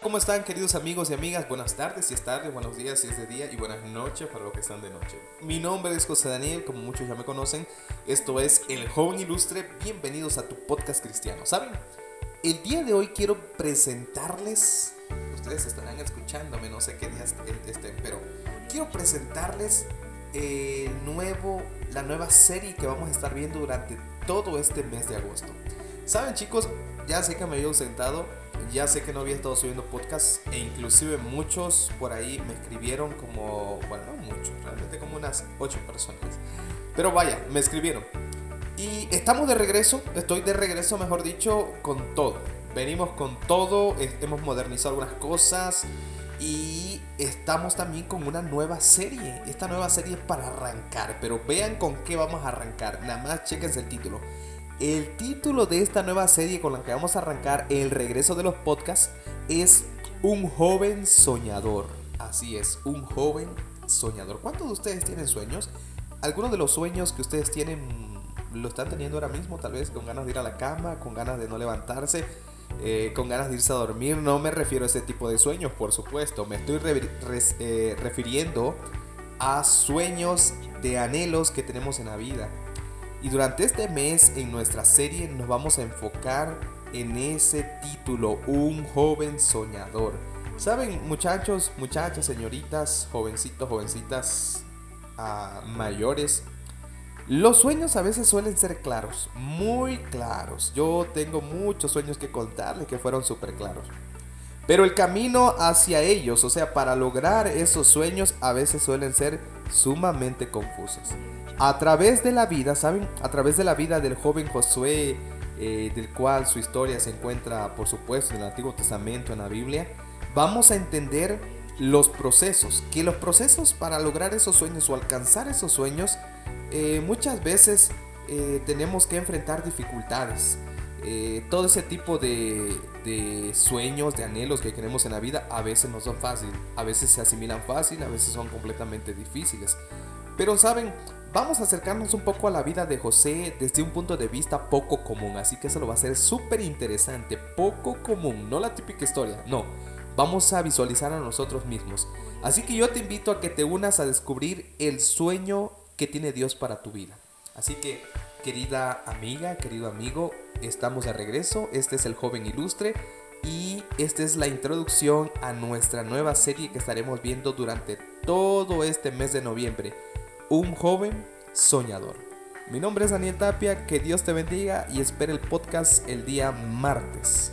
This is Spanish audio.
¿Cómo están queridos amigos y amigas? Buenas tardes si es tarde, buenos días si es de día y buenas noches para los que están de noche. Mi nombre es José Daniel, como muchos ya me conocen. Esto es El Joven Ilustre. Bienvenidos a tu podcast cristiano. ¿Saben? El día de hoy quiero presentarles, ustedes estarán escuchándome, no sé qué días estén, pero quiero presentarles el nuevo, la nueva serie que vamos a estar viendo durante todo este mes de agosto. Saben chicos, ya sé que me había ausentado, ya sé que no había estado subiendo podcast e inclusive muchos por ahí me escribieron como, bueno, no muchos, realmente como unas 8 personas. Pero vaya, me escribieron. Y estamos de regreso, estoy de regreso, mejor dicho, con todo. Venimos con todo, hemos modernizado algunas cosas y estamos también con una nueva serie. Esta nueva serie es para arrancar, pero vean con qué vamos a arrancar. Nada más chequense el título. El título de esta nueva serie con la que vamos a arrancar el regreso de los podcasts es Un joven soñador. Así es, un joven soñador. ¿Cuántos de ustedes tienen sueños? Algunos de los sueños que ustedes tienen lo están teniendo ahora mismo, tal vez con ganas de ir a la cama, con ganas de no levantarse, eh, con ganas de irse a dormir. No me refiero a ese tipo de sueños, por supuesto. Me estoy eh, refiriendo a sueños de anhelos que tenemos en la vida. Y durante este mes en nuestra serie nos vamos a enfocar en ese título, Un joven soñador. Saben, muchachos, muchachas, señoritas, jovencitos, jovencitas, mayores, los sueños a veces suelen ser claros, muy claros. Yo tengo muchos sueños que contarles que fueron súper claros. Pero el camino hacia ellos, o sea, para lograr esos sueños, a veces suelen ser sumamente confusos a través de la vida, ¿saben? A través de la vida del joven Josué, eh, del cual su historia se encuentra, por supuesto, en el Antiguo Testamento, en la Biblia, vamos a entender los procesos, que los procesos para lograr esos sueños o alcanzar esos sueños, eh, muchas veces eh, tenemos que enfrentar dificultades. Todo ese tipo de, sueños, de anhelos que queremos en la vida, a veces no son fáciles, a veces se asimilan fácil, a veces son completamente difíciles. Pero saben, vamos a acercarnos un poco a la vida de José desde un punto de vista poco común, así que eso lo va a ser súper interesante, poco común, no la típica historia, no, vamos a visualizar a nosotros mismos. Así que yo te invito a que te unas a descubrir el sueño que tiene Dios para tu vida. Así que, querida amiga, querido amigo, estamos de regreso, este es el joven ilustre y esta es la introducción a nuestra nueva serie que estaremos viendo durante todo este mes de noviembre un joven soñador. Mi nombre es Daniel Tapia, que Dios te bendiga y espera el podcast el día martes.